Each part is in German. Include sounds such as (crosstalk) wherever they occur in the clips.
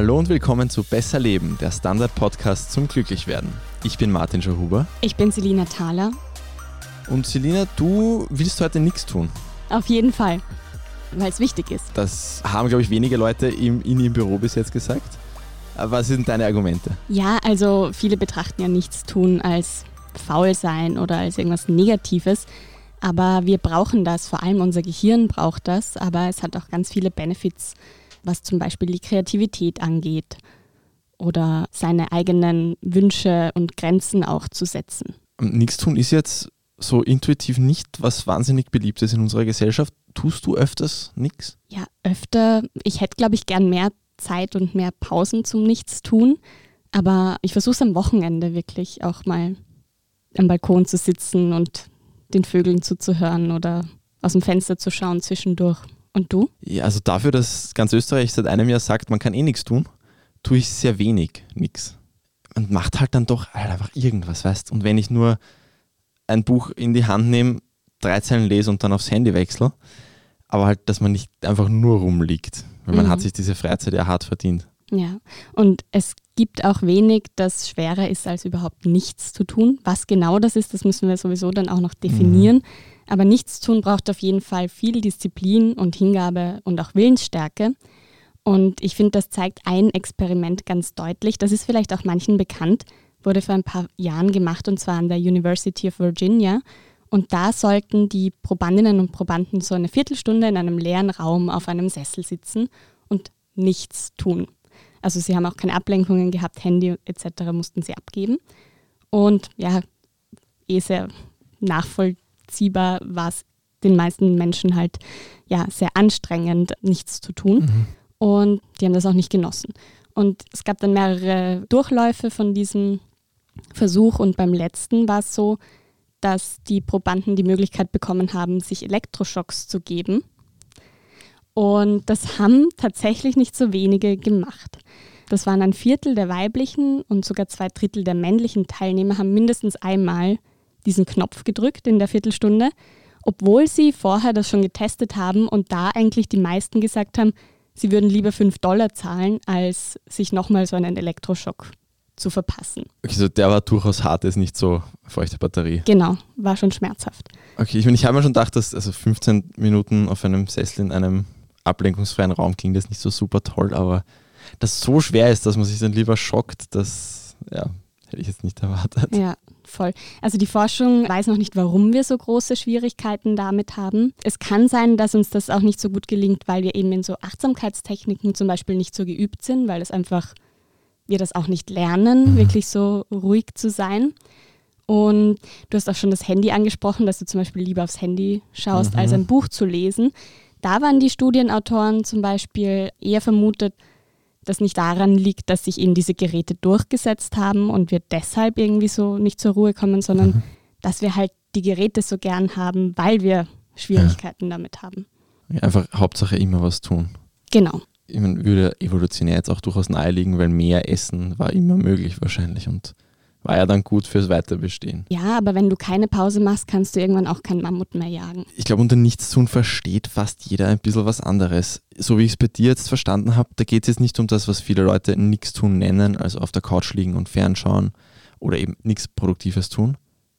Hallo und willkommen zu Besser Leben, der Standard-Podcast zum Glücklichwerden. Ich bin Martin Schauhuber. Ich bin Selina Thaler. Und Selina, du willst heute nichts tun. Auf jeden Fall, weil es wichtig ist. Das haben, glaube ich, wenige Leute im, in ihrem Büro bis jetzt gesagt. Was sind deine Argumente? Ja, also viele betrachten ja nichts tun als faul sein oder als irgendwas Negatives. Aber wir brauchen das, vor allem unser Gehirn braucht das, aber es hat auch ganz viele Benefits, was zum Beispiel die Kreativität angeht oder seine eigenen Wünsche und Grenzen auch zu setzen. Nichts tun ist jetzt so intuitiv nicht was wahnsinnig beliebtes in unserer Gesellschaft. Tust du öfters nichts? Ja, öfter. Ich hätte, glaube ich, gern mehr Zeit und mehr Pausen zum Nichtstun. Aber ich versuche es am Wochenende wirklich auch mal am Balkon zu sitzen und den Vögeln zuzuhören oder aus dem Fenster zu schauen zwischendurch. Und du? Ja, also dafür, dass ganz Österreich seit einem Jahr sagt, man kann eh nichts tun, tue ich sehr wenig nichts. Man macht halt dann doch halt einfach irgendwas, weißt Und wenn ich nur ein Buch in die Hand nehme, drei Zeilen lese und dann aufs Handy wechsle, aber halt, dass man nicht einfach nur rumliegt, weil man mhm. hat sich diese Freizeit ja hart verdient. Ja, und es gibt auch wenig, das schwerer ist, als überhaupt nichts zu tun. Was genau das ist, das müssen wir sowieso dann auch noch definieren. Mhm. Aber nichts tun braucht auf jeden Fall viel Disziplin und Hingabe und auch Willensstärke. Und ich finde, das zeigt ein Experiment ganz deutlich. Das ist vielleicht auch manchen bekannt, wurde vor ein paar Jahren gemacht und zwar an der University of Virginia. Und da sollten die Probandinnen und Probanden so eine Viertelstunde in einem leeren Raum auf einem Sessel sitzen und nichts tun. Also sie haben auch keine Ablenkungen gehabt, Handy etc. mussten sie abgeben. Und ja, eh sehr nachvollziehbar war es den meisten Menschen halt ja sehr anstrengend, nichts zu tun. Mhm. Und die haben das auch nicht genossen. Und es gab dann mehrere Durchläufe von diesem Versuch und beim letzten war es so, dass die Probanden die Möglichkeit bekommen haben, sich Elektroschocks zu geben. Und das haben tatsächlich nicht so wenige gemacht. Das waren ein Viertel der weiblichen und sogar zwei Drittel der männlichen Teilnehmer haben mindestens einmal diesen Knopf gedrückt in der Viertelstunde, obwohl sie vorher das schon getestet haben und da eigentlich die meisten gesagt haben, sie würden lieber 5 Dollar zahlen, als sich nochmal so einen Elektroschock zu verpassen. Okay, so der war durchaus hart, ist nicht so feuchte Batterie. Genau, war schon schmerzhaft. Okay, ich, meine, ich habe mir schon gedacht, dass also 15 Minuten auf einem Sessel in einem ablenkungsfreien Raum klingt das nicht so super toll, aber dass so schwer ist, dass man sich dann lieber schockt, das ja, hätte ich jetzt nicht erwartet. Ja, voll. Also die Forschung weiß noch nicht, warum wir so große Schwierigkeiten damit haben. Es kann sein, dass uns das auch nicht so gut gelingt, weil wir eben in so Achtsamkeitstechniken zum Beispiel nicht so geübt sind, weil es einfach wir das auch nicht lernen, mhm. wirklich so ruhig zu sein. Und du hast auch schon das Handy angesprochen, dass du zum Beispiel lieber aufs Handy schaust, mhm. als ein Buch zu lesen. Da waren die Studienautoren zum Beispiel eher vermutet, dass nicht daran liegt, dass sich eben diese Geräte durchgesetzt haben und wir deshalb irgendwie so nicht zur Ruhe kommen, sondern mhm. dass wir halt die Geräte so gern haben, weil wir Schwierigkeiten ja. damit haben. Einfach Hauptsache immer was tun. Genau ich meine, würde evolutionär jetzt auch durchaus naheliegen, weil mehr Essen war immer möglich wahrscheinlich und war ja dann gut fürs Weiterbestehen. Ja, aber wenn du keine Pause machst, kannst du irgendwann auch keinen Mammut mehr jagen. Ich glaube, unter Nichtstun versteht fast jeder ein bisschen was anderes. So wie ich es bei dir jetzt verstanden habe, da geht es jetzt nicht um das, was viele Leute Nichtstun nennen, also auf der Couch liegen und fernschauen oder eben nichts Produktives tun,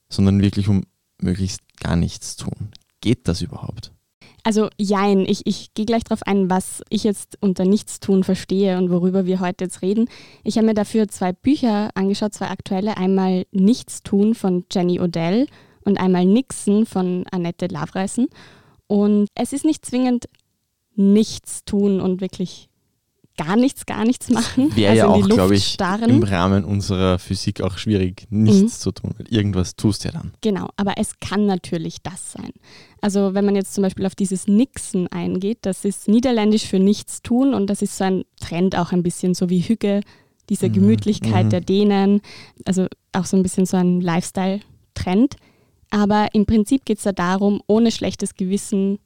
sondern wirklich um möglichst gar nichts tun. Geht das überhaupt? Also jein, ich, ich gehe gleich darauf ein, was ich jetzt unter Nichtstun verstehe und worüber wir heute jetzt reden. Ich habe mir dafür zwei Bücher angeschaut, zwei aktuelle. Einmal Nichtstun von Jenny Odell und einmal Nixon von Annette Lavreisen. Und es ist nicht zwingend nichts tun und wirklich gar nichts, gar nichts machen. Wäre also ja auch, glaube ich, starren. im Rahmen unserer Physik auch schwierig, nichts mhm. zu tun, irgendwas tust du ja dann. Genau, aber es kann natürlich das sein. Also wenn man jetzt zum Beispiel auf dieses Nixen eingeht, das ist niederländisch für nichts tun und das ist so ein Trend auch ein bisschen so wie Hüge, diese mhm. Gemütlichkeit mhm. der Dänen, also auch so ein bisschen so ein Lifestyle-Trend. Aber im Prinzip geht es da darum, ohne schlechtes Gewissen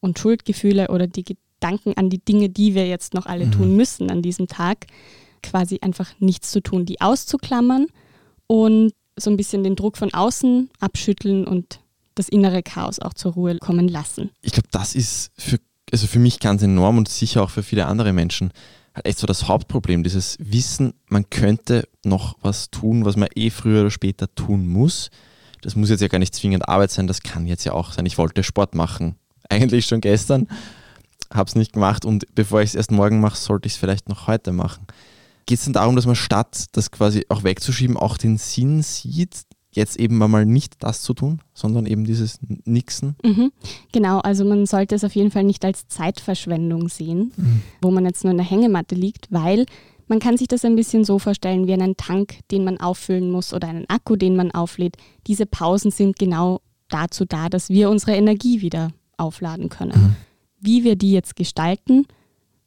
und Schuldgefühle oder die Gedanken an die Dinge, die wir jetzt noch alle mhm. tun müssen an diesem Tag, quasi einfach nichts zu tun, die auszuklammern und so ein bisschen den Druck von außen abschütteln und das innere Chaos auch zur Ruhe kommen lassen. Ich glaube, das ist für, also für mich ganz enorm und sicher auch für viele andere Menschen halt echt so das Hauptproblem, dieses Wissen, man könnte noch was tun, was man eh früher oder später tun muss. Das muss jetzt ja gar nicht zwingend Arbeit sein, das kann jetzt ja auch sein. Ich wollte Sport machen, eigentlich schon gestern, habe es nicht gemacht und bevor ich es erst morgen mache, sollte ich es vielleicht noch heute machen. Geht es dann darum, dass man statt das quasi auch wegzuschieben, auch den Sinn sieht, jetzt eben mal nicht das zu tun, sondern eben dieses Nixen. Mhm. Genau, also man sollte es auf jeden Fall nicht als Zeitverschwendung sehen, mhm. wo man jetzt nur in der Hängematte liegt, weil man kann sich das ein bisschen so vorstellen wie einen Tank, den man auffüllen muss oder einen Akku, den man auflädt. Diese Pausen sind genau dazu da, dass wir unsere Energie wieder aufladen können. Mhm. Wie wir die jetzt gestalten,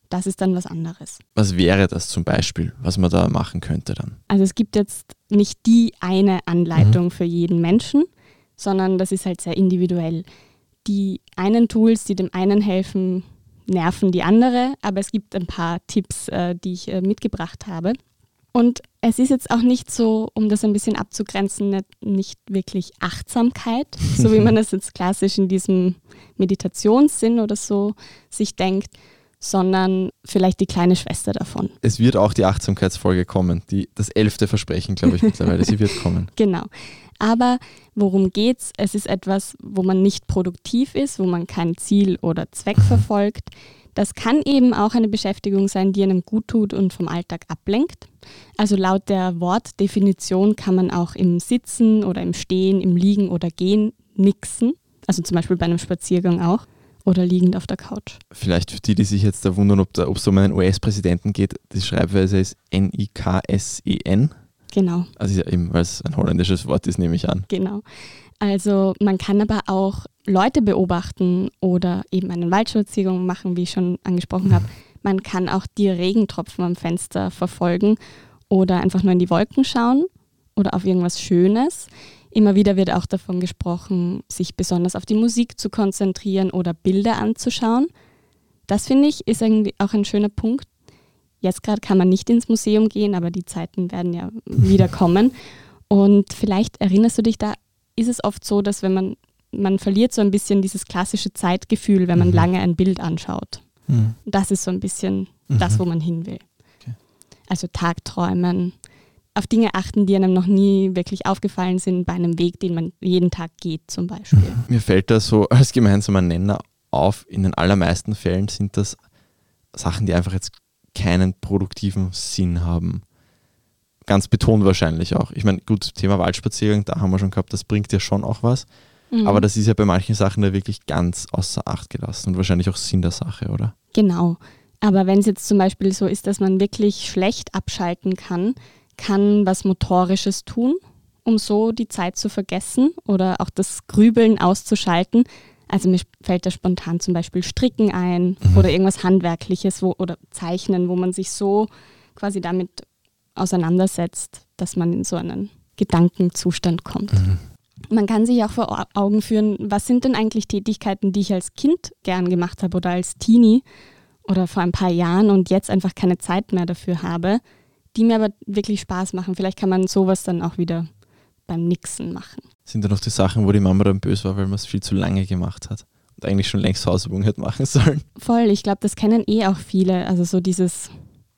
das ist dann was anderes. Was wäre das zum Beispiel, was man da machen könnte dann? Also es gibt jetzt nicht die eine Anleitung mhm. für jeden Menschen, sondern das ist halt sehr individuell. Die einen Tools, die dem einen helfen, nerven die andere, aber es gibt ein paar Tipps, äh, die ich äh, mitgebracht habe. Und es ist jetzt auch nicht so, um das ein bisschen abzugrenzen, nicht wirklich Achtsamkeit, (laughs) so wie man es jetzt klassisch in diesem Meditationssinn oder so sich denkt, sondern vielleicht die kleine Schwester davon. Es wird auch die Achtsamkeitsfolge kommen, die, das elfte Versprechen, glaube ich, (laughs) mittlerweile. Sie wird kommen. Genau. Aber worum geht's? Es ist etwas, wo man nicht produktiv ist, wo man kein Ziel oder Zweck (laughs) verfolgt. Das kann eben auch eine Beschäftigung sein, die einem gut tut und vom Alltag ablenkt. Also laut der Wortdefinition kann man auch im Sitzen oder im Stehen, im Liegen oder Gehen nixen. Also zum Beispiel bei einem Spaziergang auch oder liegend auf der Couch. Vielleicht für die, die sich jetzt da wundern, ob es um einen US-Präsidenten geht, die Schreibweise ist N-I-K-S-E-N. E genau. Also eben, weil es ein holländisches Wort ist, nehme ich an. Genau. Also man kann aber auch Leute beobachten oder eben eine Waldspaziergang machen, wie ich schon angesprochen habe. Man kann auch die Regentropfen am Fenster verfolgen oder einfach nur in die Wolken schauen oder auf irgendwas Schönes. Immer wieder wird auch davon gesprochen, sich besonders auf die Musik zu konzentrieren oder Bilder anzuschauen. Das finde ich ist irgendwie auch ein schöner Punkt. Jetzt gerade kann man nicht ins Museum gehen, aber die Zeiten werden ja (laughs) wieder kommen. Und vielleicht erinnerst du dich, da ist es oft so, dass wenn man, man verliert so ein bisschen dieses klassische Zeitgefühl, wenn man mhm. lange ein Bild anschaut. Mhm. Das ist so ein bisschen mhm. das, wo man hin will. Okay. Also Tagträumen, auf Dinge achten, die einem noch nie wirklich aufgefallen sind, bei einem Weg, den man jeden Tag geht zum Beispiel. Mhm. Mir fällt da so als gemeinsamer Nenner auf, in den allermeisten Fällen sind das Sachen, die einfach jetzt keinen produktiven Sinn haben. Ganz betont wahrscheinlich auch. Ich meine, gut, Thema Waldspaziergang, da haben wir schon gehabt, das bringt ja schon auch was. Mhm. Aber das ist ja bei manchen Sachen da wirklich ganz außer Acht gelassen und wahrscheinlich auch Sinn der Sache, oder? Genau. Aber wenn es jetzt zum Beispiel so ist, dass man wirklich schlecht abschalten kann, kann was Motorisches tun, um so die Zeit zu vergessen oder auch das Grübeln auszuschalten. Also mir fällt da spontan zum Beispiel Stricken ein mhm. oder irgendwas Handwerkliches wo, oder Zeichnen, wo man sich so quasi damit auseinandersetzt, dass man in so einen Gedankenzustand kommt. Mhm. Man kann sich auch vor Augen führen, was sind denn eigentlich Tätigkeiten, die ich als Kind gern gemacht habe oder als Teenie oder vor ein paar Jahren und jetzt einfach keine Zeit mehr dafür habe die mir aber wirklich Spaß machen. Vielleicht kann man sowas dann auch wieder beim Nixen machen. Sind da noch die Sachen, wo die Mama dann böse war, weil man es viel zu lange gemacht hat und eigentlich schon längst Hausübungen hätte machen sollen? Voll, ich glaube, das kennen eh auch viele. Also so dieses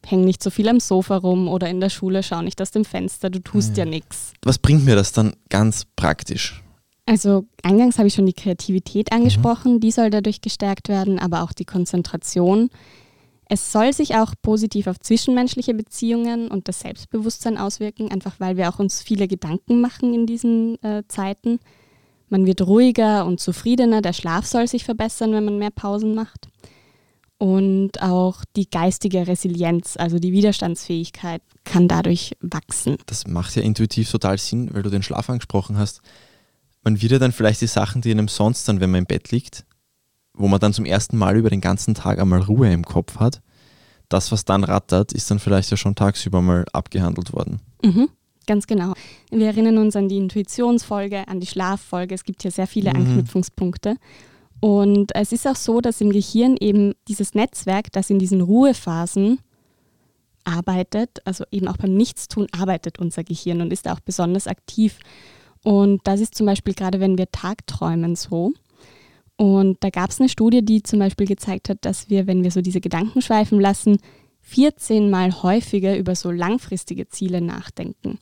häng nicht so viel am Sofa rum oder in der Schule schau nicht aus dem Fenster, du tust ja, ja nichts. Was bringt mir das dann ganz praktisch? Also eingangs habe ich schon die Kreativität angesprochen, mhm. die soll dadurch gestärkt werden, aber auch die Konzentration. Es soll sich auch positiv auf zwischenmenschliche Beziehungen und das Selbstbewusstsein auswirken, einfach weil wir auch uns viele Gedanken machen in diesen äh, Zeiten. Man wird ruhiger und zufriedener, der Schlaf soll sich verbessern, wenn man mehr Pausen macht. Und auch die geistige Resilienz, also die Widerstandsfähigkeit, kann dadurch wachsen. Das macht ja intuitiv total Sinn, weil du den Schlaf angesprochen hast. Man wird ja dann vielleicht die Sachen, die einem sonst dann, wenn man im Bett liegt, wo man dann zum ersten Mal über den ganzen Tag einmal Ruhe im Kopf hat, das, was dann rattert, ist dann vielleicht ja schon tagsüber mal abgehandelt worden. Mhm, ganz genau. Wir erinnern uns an die Intuitionsfolge, an die Schlaffolge. Es gibt hier sehr viele mhm. Anknüpfungspunkte. Und es ist auch so, dass im Gehirn eben dieses Netzwerk, das in diesen Ruhephasen arbeitet, also eben auch beim Nichtstun arbeitet unser Gehirn und ist auch besonders aktiv. Und das ist zum Beispiel gerade, wenn wir Tagträumen so. Und da gab es eine Studie, die zum Beispiel gezeigt hat, dass wir, wenn wir so diese Gedanken schweifen lassen, 14 Mal häufiger über so langfristige Ziele nachdenken.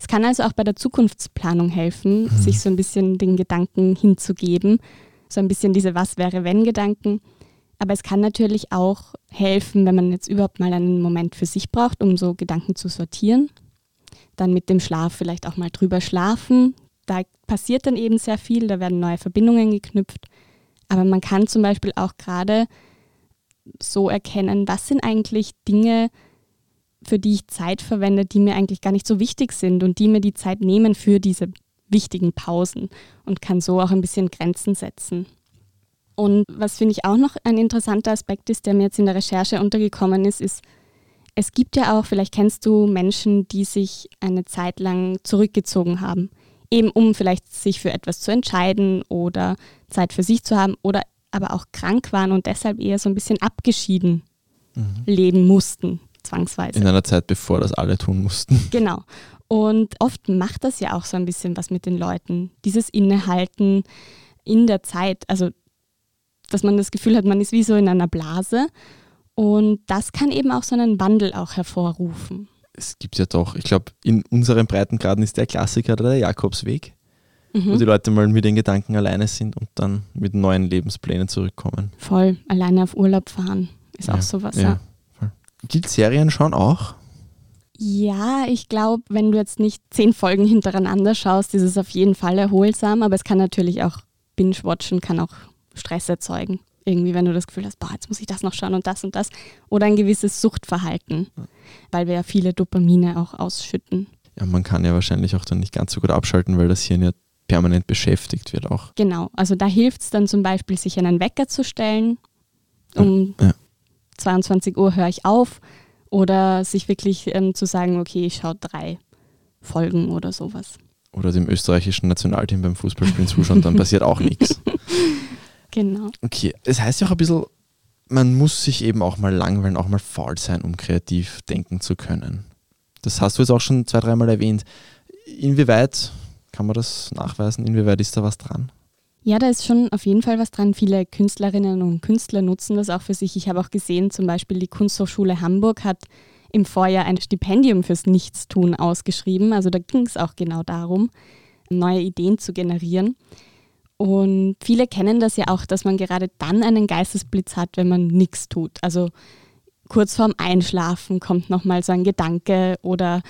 Es kann also auch bei der Zukunftsplanung helfen, mhm. sich so ein bisschen den Gedanken hinzugeben, so ein bisschen diese Was wäre wenn Gedanken. Aber es kann natürlich auch helfen, wenn man jetzt überhaupt mal einen Moment für sich braucht, um so Gedanken zu sortieren. Dann mit dem Schlaf vielleicht auch mal drüber schlafen. Da passiert dann eben sehr viel, da werden neue Verbindungen geknüpft. Aber man kann zum Beispiel auch gerade so erkennen, was sind eigentlich Dinge, für die ich Zeit verwende, die mir eigentlich gar nicht so wichtig sind und die mir die Zeit nehmen für diese wichtigen Pausen und kann so auch ein bisschen Grenzen setzen. Und was finde ich auch noch ein interessanter Aspekt ist, der mir jetzt in der Recherche untergekommen ist, ist, es gibt ja auch, vielleicht kennst du Menschen, die sich eine Zeit lang zurückgezogen haben, eben um vielleicht sich für etwas zu entscheiden oder Zeit für sich zu haben oder aber auch krank waren und deshalb eher so ein bisschen abgeschieden mhm. leben mussten, zwangsweise. In einer Zeit, bevor das alle tun mussten. Genau. Und oft macht das ja auch so ein bisschen was mit den Leuten. Dieses Innehalten in der Zeit, also dass man das Gefühl hat, man ist wie so in einer Blase. Und das kann eben auch so einen Wandel auch hervorrufen. Es gibt ja doch, ich glaube, in unseren Breitengraden ist der Klassiker der Jakobsweg, mhm. wo die Leute mal mit den Gedanken alleine sind und dann mit neuen Lebensplänen zurückkommen. Voll, alleine auf Urlaub fahren ist ja, auch sowas. Ja. ja. Gilt Serien schauen auch? Ja, ich glaube, wenn du jetzt nicht zehn Folgen hintereinander schaust, ist es auf jeden Fall erholsam, aber es kann natürlich auch Binge-Watchen, kann auch Stress erzeugen. Irgendwie, wenn du das Gefühl hast, boah, jetzt muss ich das noch schauen und das und das. Oder ein gewisses Suchtverhalten, weil wir ja viele Dopamine auch ausschütten. Ja, man kann ja wahrscheinlich auch dann nicht ganz so gut abschalten, weil das Hirn ja permanent beschäftigt wird auch. Genau, also da hilft es dann zum Beispiel, sich einen Wecker zu stellen. Um ja. 22 Uhr höre ich auf oder sich wirklich ähm, zu sagen, okay, ich schaue drei Folgen oder sowas. Oder dem österreichischen Nationalteam beim Fußballspielen zuschauen, dann passiert auch nichts. (laughs) Genau. Okay, es das heißt ja auch ein bisschen, man muss sich eben auch mal langweilen, auch mal faul sein, um kreativ denken zu können. Das hast du jetzt auch schon zwei, dreimal erwähnt. Inwieweit kann man das nachweisen? Inwieweit ist da was dran? Ja, da ist schon auf jeden Fall was dran. Viele Künstlerinnen und Künstler nutzen das auch für sich. Ich habe auch gesehen, zum Beispiel die Kunsthochschule Hamburg hat im Vorjahr ein Stipendium fürs Nichtstun ausgeschrieben. Also da ging es auch genau darum, neue Ideen zu generieren. Und viele kennen das ja auch, dass man gerade dann einen Geistesblitz hat, wenn man nichts tut. Also kurz vorm Einschlafen kommt nochmal so ein Gedanke oder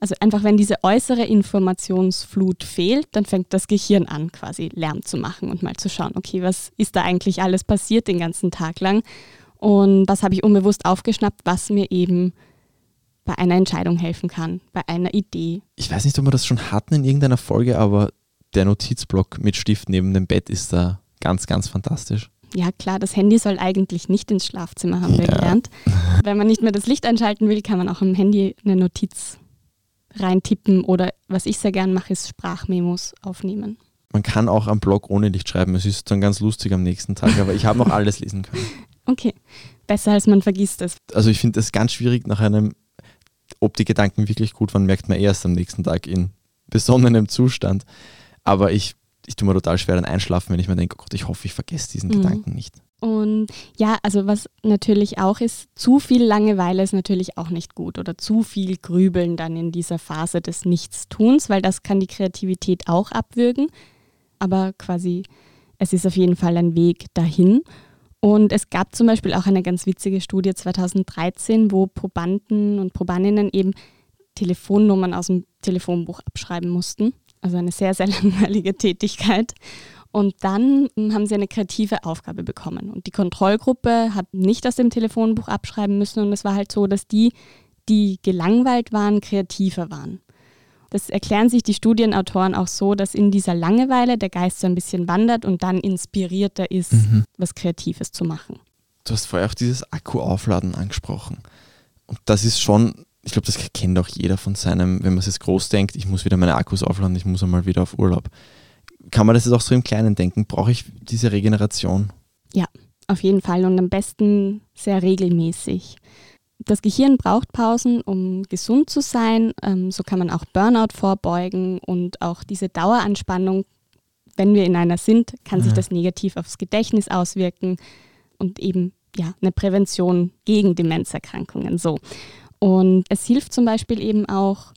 also einfach, wenn diese äußere Informationsflut fehlt, dann fängt das Gehirn an, quasi Lärm zu machen und mal zu schauen, okay, was ist da eigentlich alles passiert den ganzen Tag lang und was habe ich unbewusst aufgeschnappt, was mir eben bei einer Entscheidung helfen kann, bei einer Idee. Ich weiß nicht, ob wir das schon hatten in irgendeiner Folge, aber der Notizblock mit Stift neben dem Bett ist da ganz, ganz fantastisch. Ja, klar, das Handy soll eigentlich nicht ins Schlafzimmer, haben ja. wir gelernt. Wenn man nicht mehr das Licht einschalten will, kann man auch im Handy eine Notiz reintippen oder was ich sehr gern mache, ist Sprachmemos aufnehmen. Man kann auch am Blog ohne Licht schreiben. Es ist dann ganz lustig am nächsten Tag, aber ich habe noch alles lesen können. (laughs) Okay, besser als man vergisst es. Also ich finde das ganz schwierig nach einem, ob die Gedanken wirklich gut waren, merkt man erst am nächsten Tag in besonnenem Zustand. Aber ich, ich tue mir total schwer dann einschlafen, wenn ich mir denke, oh Gott, ich hoffe, ich vergesse diesen mhm. Gedanken nicht. Und ja, also was natürlich auch ist, zu viel Langeweile ist natürlich auch nicht gut oder zu viel Grübeln dann in dieser Phase des Nichtstuns, weil das kann die Kreativität auch abwürgen. Aber quasi, es ist auf jeden Fall ein Weg dahin. Und es gab zum Beispiel auch eine ganz witzige Studie 2013, wo Probanden und Probandinnen eben Telefonnummern aus dem Telefonbuch abschreiben mussten. Also eine sehr, sehr (laughs) langweilige Tätigkeit. Und dann haben sie eine kreative Aufgabe bekommen. Und die Kontrollgruppe hat nicht aus dem Telefonbuch abschreiben müssen. Und es war halt so, dass die, die gelangweilt waren, kreativer waren. Das erklären sich die Studienautoren auch so, dass in dieser Langeweile der Geist so ein bisschen wandert und dann inspirierter ist, mhm. was Kreatives zu machen. Du hast vorher auch dieses Akkuaufladen angesprochen. Und das ist schon, ich glaube, das kennt auch jeder von seinem, wenn man es jetzt groß denkt, ich muss wieder meine Akkus aufladen, ich muss einmal wieder auf Urlaub kann man das jetzt auch so im Kleinen denken? Brauche ich diese Regeneration? Ja, auf jeden Fall und am besten sehr regelmäßig. Das Gehirn braucht Pausen, um gesund zu sein. Ähm, so kann man auch Burnout vorbeugen und auch diese Daueranspannung, wenn wir in einer sind, kann sich das negativ aufs Gedächtnis auswirken und eben ja, eine Prävention gegen Demenzerkrankungen. So. Und es hilft zum Beispiel eben auch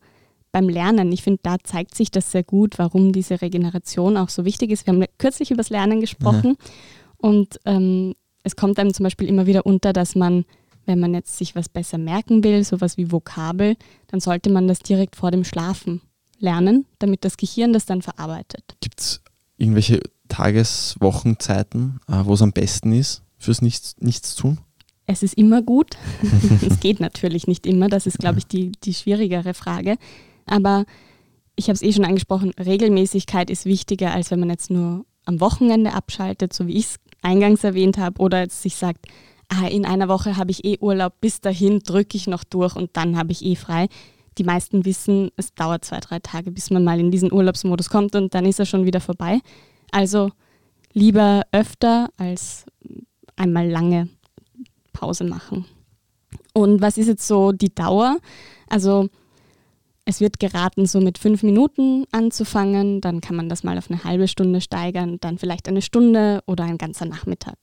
beim Lernen. Ich finde, da zeigt sich das sehr gut, warum diese Regeneration auch so wichtig ist. Wir haben kürzlich über das Lernen gesprochen ja. und ähm, es kommt einem zum Beispiel immer wieder unter, dass man, wenn man jetzt sich was besser merken will, sowas wie Vokabel, dann sollte man das direkt vor dem Schlafen lernen, damit das Gehirn das dann verarbeitet. Gibt es irgendwelche Tages-, Wochenzeiten, äh, wo es am besten ist fürs Nichts, Nichtstun? Es ist immer gut. (laughs) es geht natürlich nicht immer. Das ist, glaube ich, die, die schwierigere Frage. Aber ich habe es eh schon angesprochen, Regelmäßigkeit ist wichtiger, als wenn man jetzt nur am Wochenende abschaltet, so wie ich es eingangs erwähnt habe, oder jetzt sich sagt, ah, in einer Woche habe ich eh Urlaub, bis dahin drücke ich noch durch und dann habe ich eh frei. Die meisten wissen, es dauert zwei, drei Tage, bis man mal in diesen Urlaubsmodus kommt und dann ist er schon wieder vorbei. Also lieber öfter als einmal lange Pause machen. Und was ist jetzt so die Dauer? Also es wird geraten, so mit fünf Minuten anzufangen, dann kann man das mal auf eine halbe Stunde steigern, dann vielleicht eine Stunde oder ein ganzer Nachmittag.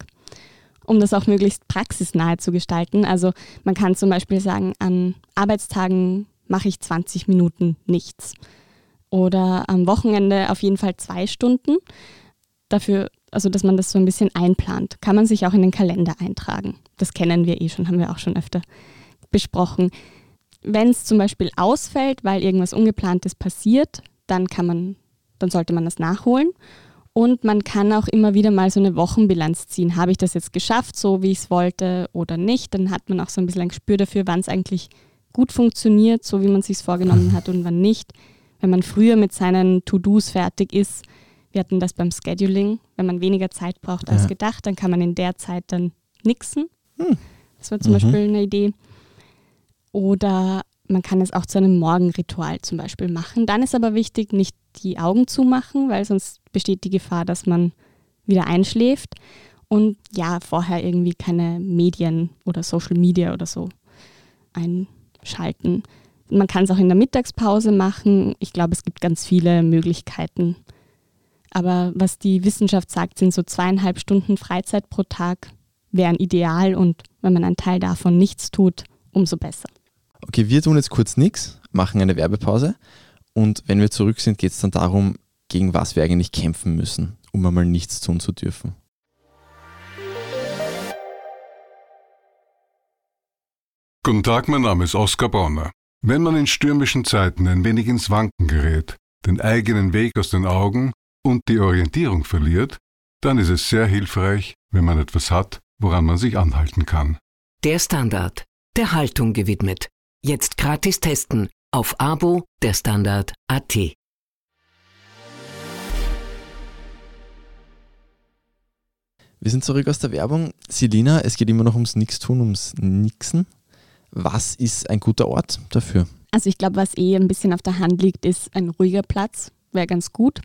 Um das auch möglichst praxisnahe zu gestalten. Also man kann zum Beispiel sagen, an Arbeitstagen mache ich 20 Minuten nichts. Oder am Wochenende auf jeden Fall zwei Stunden. Dafür, also dass man das so ein bisschen einplant, kann man sich auch in den Kalender eintragen. Das kennen wir eh schon, haben wir auch schon öfter besprochen. Wenn es zum Beispiel ausfällt, weil irgendwas Ungeplantes passiert, dann kann man, dann sollte man das nachholen. Und man kann auch immer wieder mal so eine Wochenbilanz ziehen. Habe ich das jetzt geschafft, so wie ich es wollte oder nicht? Dann hat man auch so ein bisschen ein Gespür dafür, wann es eigentlich gut funktioniert, so wie man es sich vorgenommen hat und wann nicht. Wenn man früher mit seinen To-Dos fertig ist, wir hatten das beim Scheduling, wenn man weniger Zeit braucht als ja. gedacht, dann kann man in der Zeit dann nixen. Hm. Das war zum mhm. Beispiel eine Idee. Oder man kann es auch zu einem Morgenritual zum Beispiel machen. Dann ist aber wichtig, nicht die Augen zu machen, weil sonst besteht die Gefahr, dass man wieder einschläft. Und ja, vorher irgendwie keine Medien oder Social Media oder so einschalten. Man kann es auch in der Mittagspause machen. Ich glaube, es gibt ganz viele Möglichkeiten. Aber was die Wissenschaft sagt, sind so zweieinhalb Stunden Freizeit pro Tag wären ideal und wenn man einen Teil davon nichts tut, umso besser. Okay, wir tun jetzt kurz nichts, machen eine Werbepause und wenn wir zurück sind, geht es dann darum, gegen was wir eigentlich kämpfen müssen, um einmal nichts tun zu dürfen. Guten Tag, mein Name ist Oskar Bronner. Wenn man in stürmischen Zeiten ein wenig ins Wanken gerät, den eigenen Weg aus den Augen und die Orientierung verliert, dann ist es sehr hilfreich, wenn man etwas hat, woran man sich anhalten kann. Der Standard, der Haltung gewidmet. Jetzt gratis testen auf Abo der Standard AT. Wir sind zurück aus der Werbung. Selina, es geht immer noch ums Nixtun, ums Nixen. Was ist ein guter Ort dafür? Also ich glaube, was eh ein bisschen auf der Hand liegt, ist ein ruhiger Platz. Wäre ganz gut.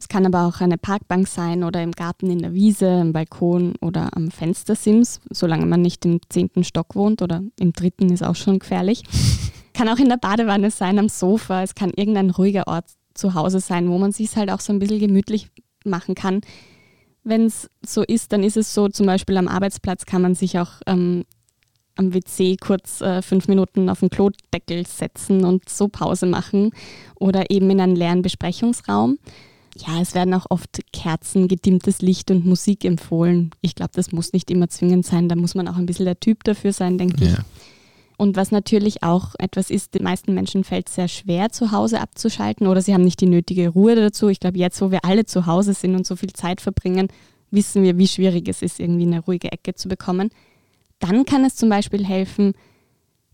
Es kann aber auch eine Parkbank sein oder im Garten in der Wiese, im Balkon oder am Fenstersims, solange man nicht im zehnten Stock wohnt oder im dritten ist auch schon gefährlich. (laughs) kann auch in der Badewanne sein, am Sofa. Es kann irgendein ruhiger Ort zu Hause sein, wo man sich halt auch so ein bisschen gemütlich machen kann. Wenn es so ist, dann ist es so, zum Beispiel am Arbeitsplatz kann man sich auch ähm, am WC kurz äh, fünf Minuten auf den Klodeckel setzen und so Pause machen oder eben in einen leeren Besprechungsraum ja, es werden auch oft Kerzen, gedimmtes Licht und Musik empfohlen. Ich glaube, das muss nicht immer zwingend sein. Da muss man auch ein bisschen der Typ dafür sein, denke ja. ich. Und was natürlich auch etwas ist, den meisten Menschen fällt es sehr schwer, zu Hause abzuschalten oder sie haben nicht die nötige Ruhe dazu. Ich glaube, jetzt, wo wir alle zu Hause sind und so viel Zeit verbringen, wissen wir, wie schwierig es ist, irgendwie eine ruhige Ecke zu bekommen. Dann kann es zum Beispiel helfen,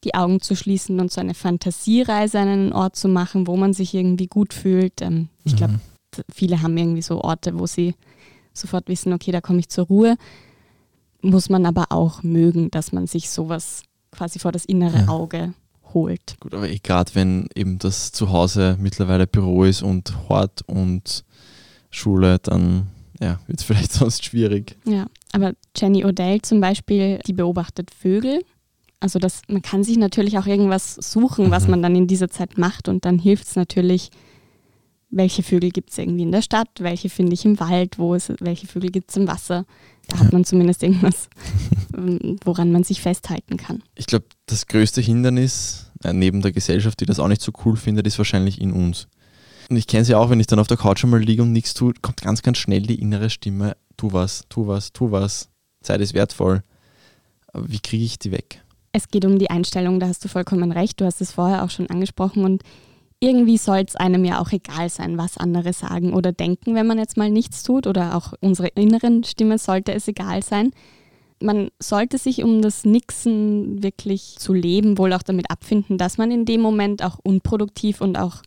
die Augen zu schließen und so eine Fantasiereise an einen Ort zu machen, wo man sich irgendwie gut fühlt. Ähm, ich glaube, mhm viele haben irgendwie so Orte, wo sie sofort wissen, okay, da komme ich zur Ruhe. Muss man aber auch mögen, dass man sich sowas quasi vor das innere ja. Auge holt. Gut, aber eh gerade wenn eben das Zuhause mittlerweile Büro ist und Hort und Schule, dann ja, wird es (laughs) vielleicht sonst schwierig. Ja, aber Jenny Odell zum Beispiel, die beobachtet Vögel. Also das, man kann sich natürlich auch irgendwas suchen, was mhm. man dann in dieser Zeit macht und dann hilft es natürlich, welche Vögel gibt es irgendwie in der Stadt, welche finde ich im Wald, wo ist, welche Vögel gibt es im Wasser. Da hat man zumindest irgendwas, (laughs) ähm, woran man sich festhalten kann. Ich glaube, das größte Hindernis äh, neben der Gesellschaft, die das auch nicht so cool findet, ist wahrscheinlich in uns. Und ich kenne es ja auch, wenn ich dann auf der Couch einmal liege und nichts tue, kommt ganz, ganz schnell die innere Stimme, tu was, tu was, tu was, Zeit ist wertvoll. Aber wie kriege ich die weg? Es geht um die Einstellung, da hast du vollkommen recht. Du hast es vorher auch schon angesprochen und irgendwie soll es einem ja auch egal sein, was andere sagen oder denken, wenn man jetzt mal nichts tut oder auch unsere inneren Stimme sollte es egal sein. Man sollte sich um das Nixen wirklich zu leben wohl auch damit abfinden, dass man in dem Moment auch unproduktiv und auch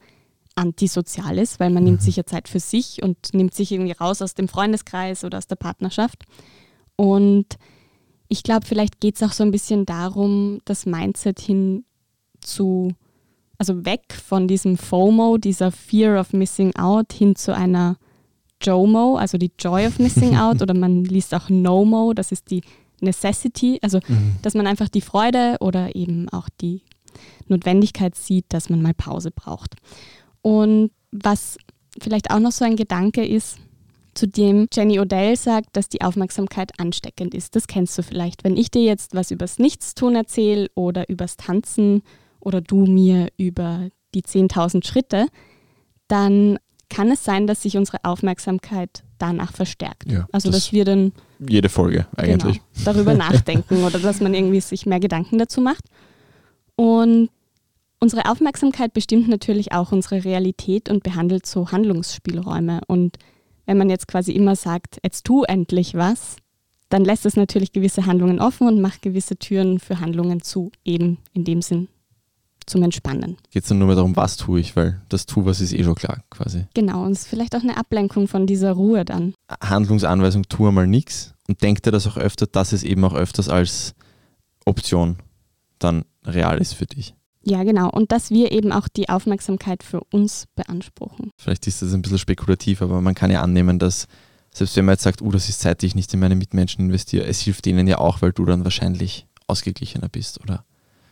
antisozial ist, weil man nimmt mhm. sich ja Zeit für sich und nimmt sich irgendwie raus aus dem Freundeskreis oder aus der Partnerschaft. Und ich glaube, vielleicht geht es auch so ein bisschen darum, das Mindset hin zu also weg von diesem FOMO, dieser Fear of Missing Out, hin zu einer JOMO, also die Joy of Missing (laughs) Out, oder man liest auch NOMO, das ist die Necessity, also mhm. dass man einfach die Freude oder eben auch die Notwendigkeit sieht, dass man mal Pause braucht. Und was vielleicht auch noch so ein Gedanke ist, zu dem Jenny Odell sagt, dass die Aufmerksamkeit ansteckend ist. Das kennst du vielleicht. Wenn ich dir jetzt was übers Nichtstun erzähle oder übers Tanzen oder du mir über die 10.000 Schritte, dann kann es sein, dass sich unsere Aufmerksamkeit danach verstärkt. Ja, also das dass wir dann jede Folge eigentlich genau, (laughs) darüber nachdenken oder dass man irgendwie sich mehr Gedanken dazu macht. Und unsere Aufmerksamkeit bestimmt natürlich auch unsere Realität und behandelt so Handlungsspielräume. Und wenn man jetzt quasi immer sagt, jetzt tu endlich was, dann lässt es natürlich gewisse Handlungen offen und macht gewisse Türen für Handlungen zu, eben in dem Sinn, zum Entspannen. Geht es dann nur mehr darum, was tue ich, weil das tu was ist eh schon klar quasi. Genau, und es ist vielleicht auch eine Ablenkung von dieser Ruhe dann. Handlungsanweisung, tu mal nichts und denk dir das auch öfter, dass es eben auch öfters als Option dann real ist für dich. Ja, genau. Und dass wir eben auch die Aufmerksamkeit für uns beanspruchen. Vielleicht ist das ein bisschen spekulativ, aber man kann ja annehmen, dass selbst wenn man jetzt sagt, oh, das ist Zeit, die ich nicht in meine Mitmenschen investiere, es hilft denen ja auch, weil du dann wahrscheinlich ausgeglichener bist oder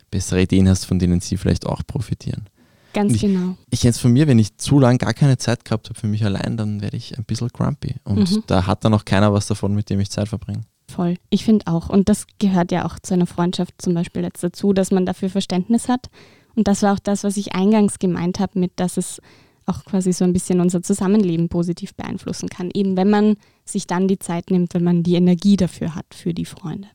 bessere Ideen hast, von denen sie vielleicht auch profitieren. Ganz ich, genau. Ich kenne es von mir, wenn ich zu lange gar keine Zeit gehabt habe für mich allein, dann werde ich ein bisschen grumpy. Und mhm. da hat dann auch keiner was davon, mit dem ich Zeit verbringe. Voll. Ich finde auch. Und das gehört ja auch zu einer Freundschaft zum Beispiel jetzt dazu, dass man dafür Verständnis hat. Und das war auch das, was ich eingangs gemeint habe, mit dass es auch quasi so ein bisschen unser Zusammenleben positiv beeinflussen kann. Eben wenn man sich dann die Zeit nimmt, wenn man die Energie dafür hat, für die Freunde.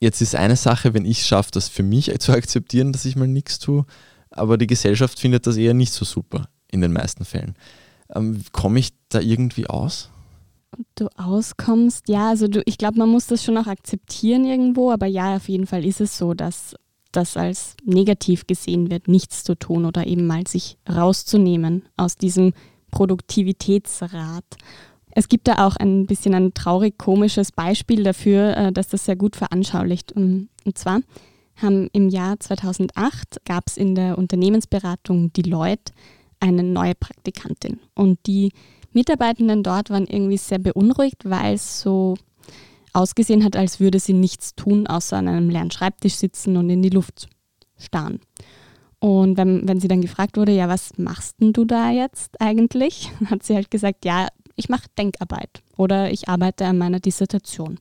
Jetzt ist eine Sache, wenn ich es schaffe, das für mich zu akzeptieren, dass ich mal nichts tue, aber die Gesellschaft findet das eher nicht so super in den meisten Fällen. Ähm, Komme ich da irgendwie aus? Du auskommst, ja, also du, ich glaube, man muss das schon auch akzeptieren irgendwo, aber ja, auf jeden Fall ist es so, dass das als negativ gesehen wird, nichts zu tun oder eben mal sich rauszunehmen aus diesem Produktivitätsrat es gibt da auch ein bisschen ein traurig-komisches Beispiel dafür, äh, dass das sehr gut veranschaulicht. Und zwar haben im Jahr 2008 gab es in der Unternehmensberatung Deloitte eine neue Praktikantin. Und die Mitarbeitenden dort waren irgendwie sehr beunruhigt, weil es so ausgesehen hat, als würde sie nichts tun, außer an einem leeren Schreibtisch sitzen und in die Luft starren. Und wenn, wenn sie dann gefragt wurde, ja, was machst denn du da jetzt eigentlich, (laughs) hat sie halt gesagt, ja, ich mache Denkarbeit oder ich arbeite an meiner Dissertation.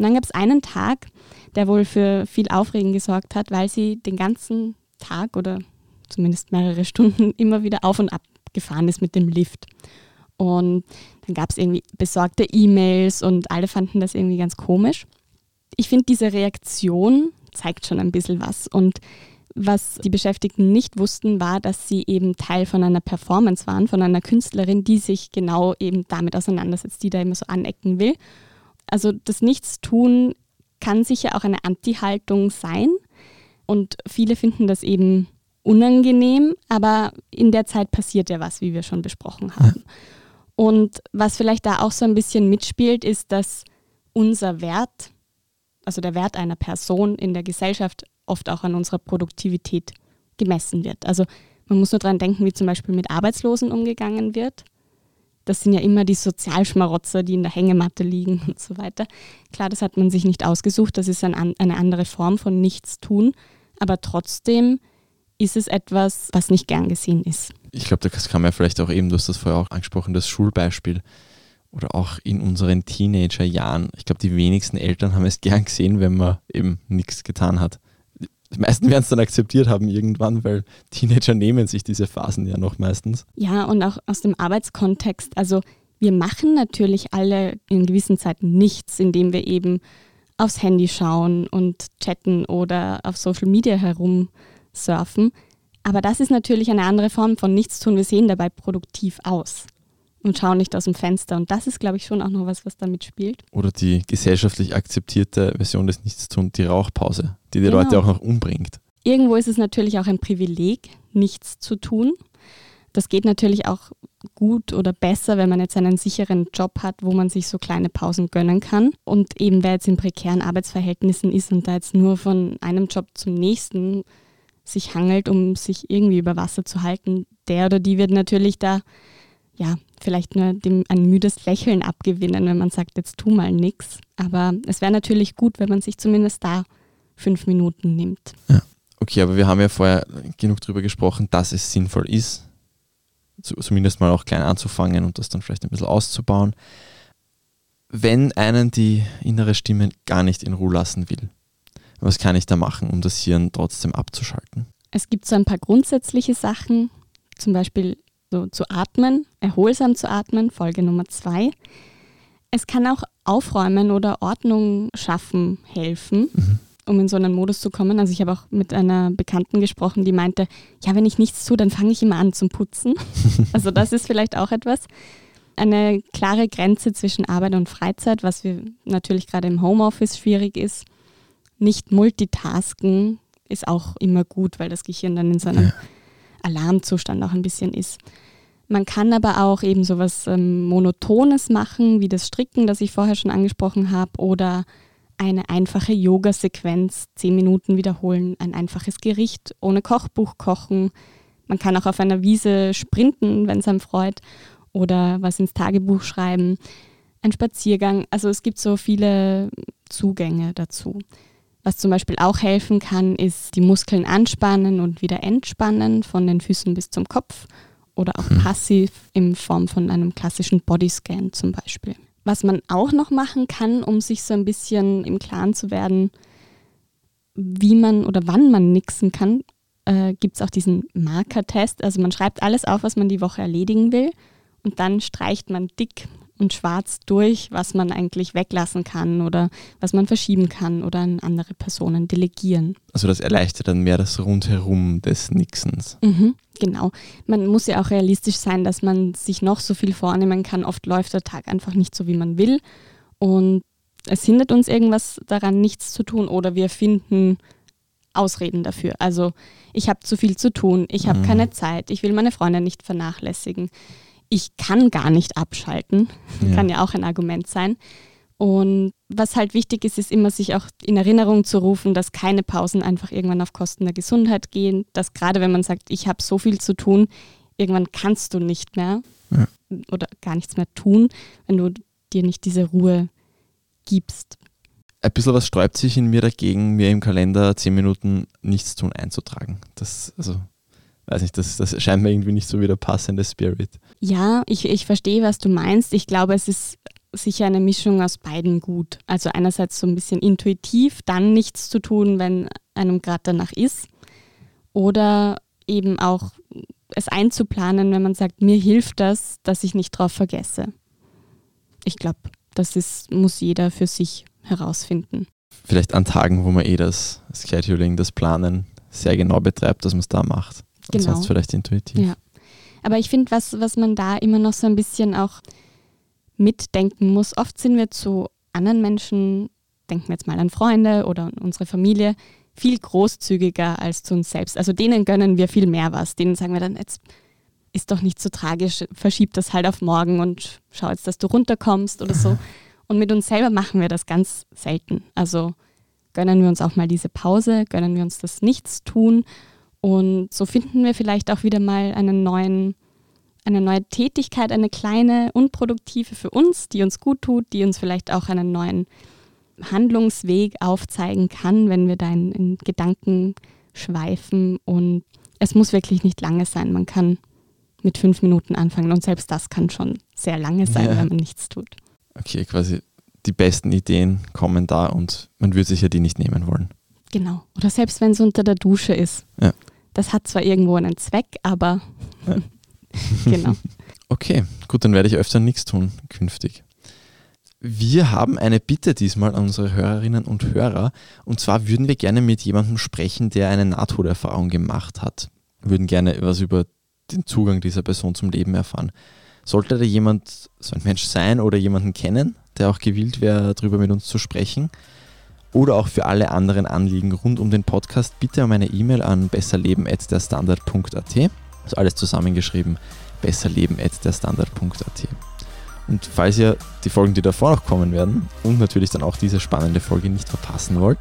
Und dann gab es einen Tag, der wohl für viel Aufregen gesorgt hat, weil sie den ganzen Tag oder zumindest mehrere Stunden (laughs) immer wieder auf und ab gefahren ist mit dem Lift. Und dann gab es irgendwie besorgte E-Mails und alle fanden das irgendwie ganz komisch. Ich finde, diese Reaktion zeigt schon ein bisschen was. Und was die Beschäftigten nicht wussten, war, dass sie eben Teil von einer Performance waren, von einer Künstlerin, die sich genau eben damit auseinandersetzt, die da immer so anecken will. Also das Nichtstun kann sicher auch eine Anti-Haltung sein und viele finden das eben unangenehm, aber in der Zeit passiert ja was, wie wir schon besprochen haben. Und was vielleicht da auch so ein bisschen mitspielt, ist, dass unser Wert, also der Wert einer Person in der Gesellschaft oft auch an unserer Produktivität gemessen wird. Also man muss nur daran denken, wie zum Beispiel mit Arbeitslosen umgegangen wird. Das sind ja immer die Sozialschmarotzer, die in der Hängematte liegen (laughs) und so weiter. Klar, das hat man sich nicht ausgesucht, das ist ein, eine andere Form von Nichtstun, aber trotzdem ist es etwas, was nicht gern gesehen ist. Ich glaube, das man ja vielleicht auch eben, du hast das vorher auch angesprochen, das Schulbeispiel. oder auch in unseren Teenagerjahren. Ich glaube, die wenigsten Eltern haben es gern gesehen, wenn man eben nichts getan hat. Die meisten werden es dann akzeptiert haben irgendwann, weil Teenager nehmen sich diese Phasen ja noch meistens. Ja, und auch aus dem Arbeitskontext. Also wir machen natürlich alle in gewissen Zeiten nichts, indem wir eben aufs Handy schauen und chatten oder auf Social Media herumsurfen. Aber das ist natürlich eine andere Form von Nichtstun. Wir sehen dabei produktiv aus und schauen nicht aus dem Fenster. Und das ist, glaube ich, schon auch noch was, was damit spielt. Oder die gesellschaftlich akzeptierte Version des Nichtstun, die Rauchpause, die die Genau. Leute auch noch umbringt. Irgendwo ist es natürlich auch ein Privileg, nichts zu tun. Das geht natürlich auch gut oder besser, wenn man jetzt einen sicheren Job hat, wo man sich so kleine Pausen gönnen kann. Und eben wer jetzt in prekären Arbeitsverhältnissen ist und da jetzt nur von einem Job zum nächsten sich hangelt, um sich irgendwie über Wasser zu halten, der oder die wird natürlich da ja vielleicht nur dem ein müdes Lächeln abgewinnen, wenn man sagt, jetzt tu mal nix. Aber es wäre natürlich gut, wenn man sich zumindest da fünf Minuten nimmt. Okay, aber wir haben ja vorher genug darüber gesprochen, dass es sinnvoll ist, zu- zumindest mal auch klein anzufangen und das dann vielleicht ein bisschen auszubauen. Wenn einen die innere Stimme gar nicht in Ruhe lassen will, was kann ich da machen, um das Hirn trotzdem abzuschalten? Es gibt so ein paar grundsätzliche Sachen, zum Beispiel so zu atmen, erholsam zu atmen, Folge Nummer zwei. Es kann auch Aufräumen oder Ordnung schaffen helfen, um in so einen Modus zu kommen. Also ich habe auch mit einer Bekannten gesprochen, die meinte, ja, wenn ich nichts tue, dann fange ich immer an zum Putzen. (laughs) also das ist vielleicht auch etwas. Eine klare Grenze zwischen Arbeit und Freizeit, was wir natürlich gerade im Homeoffice schwierig ist. Nicht multitasken ist auch immer gut, weil das Gehirn dann in so einem Alarmzustand auch ein bisschen ist. Man kann aber auch eben sowas ähm, Monotones machen, wie das Stricken, das ich vorher schon angesprochen habe, oder eine einfache Yoga-Sequenz, zehn Minuten wiederholen, ein einfaches Gericht ohne Kochbuch kochen. Man kann auch auf einer Wiese sprinten, wenn es einem freut, oder was ins Tagebuch schreiben. Ein Spaziergang. Also es gibt so viele Zugänge dazu. Was zum Beispiel auch helfen kann, ist die Muskeln anspannen und wieder entspannen, von den Füßen bis zum Kopf oder auch passiv in Form von einem klassischen Bodyscan zum Beispiel. Was man auch noch machen kann, um sich so ein bisschen im Klaren zu werden, wie man oder wann man nixen kann, äh, gibt es auch diesen Markertest. Also man schreibt alles auf, was man die Woche erledigen will und dann streicht man dick und schwarz durch, was man eigentlich weglassen kann oder was man verschieben kann oder an andere Personen delegieren. Also das erleichtert dann mehr das Rundherum des Nixens. Mhm, genau. Man muss ja auch realistisch sein, dass man sich noch so viel vornehmen kann. Oft läuft der Tag einfach nicht so, wie man will. Und es hindert uns irgendwas daran, nichts zu tun oder wir finden Ausreden dafür. Also ich habe zu viel zu tun, ich habe Mhm. keine Zeit, ich will meine Freunde nicht vernachlässigen. Ich kann gar nicht abschalten, Ja. kann ja auch ein Argument sein. Und was halt wichtig ist, ist immer sich auch in Erinnerung zu rufen, dass keine Pausen einfach irgendwann auf Kosten der Gesundheit gehen. Dass gerade wenn man sagt, ich habe so viel zu tun, irgendwann kannst du nicht mehr Ja. oder gar nichts mehr tun, wenn du dir nicht diese Ruhe gibst. Ein bisschen was sträubt sich in mir dagegen, mir im Kalender zehn Minuten nichts tun einzutragen. Das, also, weiß nicht, das, das scheint mir irgendwie nicht so wie der passende Spirit. Ja, ich, ich verstehe, was du meinst. Ich glaube, es ist sicher eine Mischung aus beiden gut. Also einerseits so ein bisschen intuitiv, dann nichts zu tun, wenn einem gerade danach ist. Oder eben auch es einzuplanen, wenn man sagt, mir hilft das, dass ich nicht drauf vergesse. Ich glaube, das ist, muss jeder für sich herausfinden. Vielleicht an Tagen, wo man eh das Scheduling, das Planen sehr genau betreibt, dass man es da macht. Genau. sonst vielleicht intuitiv. Ja. Aber ich finde, was, was man da immer noch so ein bisschen auch mitdenken muss, oft sind wir zu anderen Menschen, denken wir jetzt mal an Freunde oder an unsere Familie, viel großzügiger als zu uns selbst. Also denen gönnen wir viel mehr was. Denen sagen wir dann, jetzt ist doch nicht so tragisch, verschieb das halt auf morgen und schau jetzt, dass du runterkommst oder so. (laughs) Und mit uns selber machen wir das ganz selten. Also gönnen wir uns auch mal diese Pause, gönnen wir uns das Nichtstun und so finden wir vielleicht auch wieder mal einen neuen, eine neue Tätigkeit, eine kleine, unproduktive für uns, die uns gut tut, die uns vielleicht auch einen neuen Handlungsweg aufzeigen kann, wenn wir da in, in Gedanken schweifen. Und es muss wirklich nicht lange sein. Man kann mit fünf Minuten anfangen und selbst das kann schon sehr lange sein, Ja. wenn man nichts tut. Okay, quasi die besten Ideen kommen da und man würde sich ja die nicht nehmen wollen. Genau. Oder selbst wenn es unter der Dusche ist. Ja. Das hat zwar irgendwo einen Zweck, aber Ja. (laughs) genau. (laughs) Okay, gut, dann werde ich öfter nichts tun künftig. Wir haben eine Bitte diesmal an unsere Hörerinnen und Hörer. Und zwar würden wir gerne mit jemandem sprechen, der eine Nahtoderfahrung gemacht hat. Wir würden gerne was über den Zugang dieser Person zum Leben erfahren. Sollte da jemand, so ein Mensch sein oder jemanden kennen, der auch gewillt wäre, darüber mit uns zu sprechen, oder auch für alle anderen Anliegen rund um den Podcast, bitte um eine E-Mail an besserleben.derstandard.at. Also alles zusammengeschrieben, besserleben.derstandard.at. Und falls ihr die Folgen, die davor noch kommen werden und natürlich dann auch diese spannende Folge nicht verpassen wollt,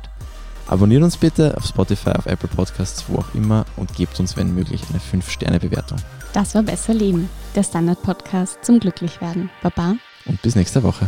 abonniert uns bitte auf Spotify, auf Apple Podcasts, wo auch immer und gebt uns, wenn möglich, eine 5-Sterne-Bewertung. Das war Besser Leben, der Standard-Podcast zum Glücklichwerden. Baba. Und bis nächste Woche.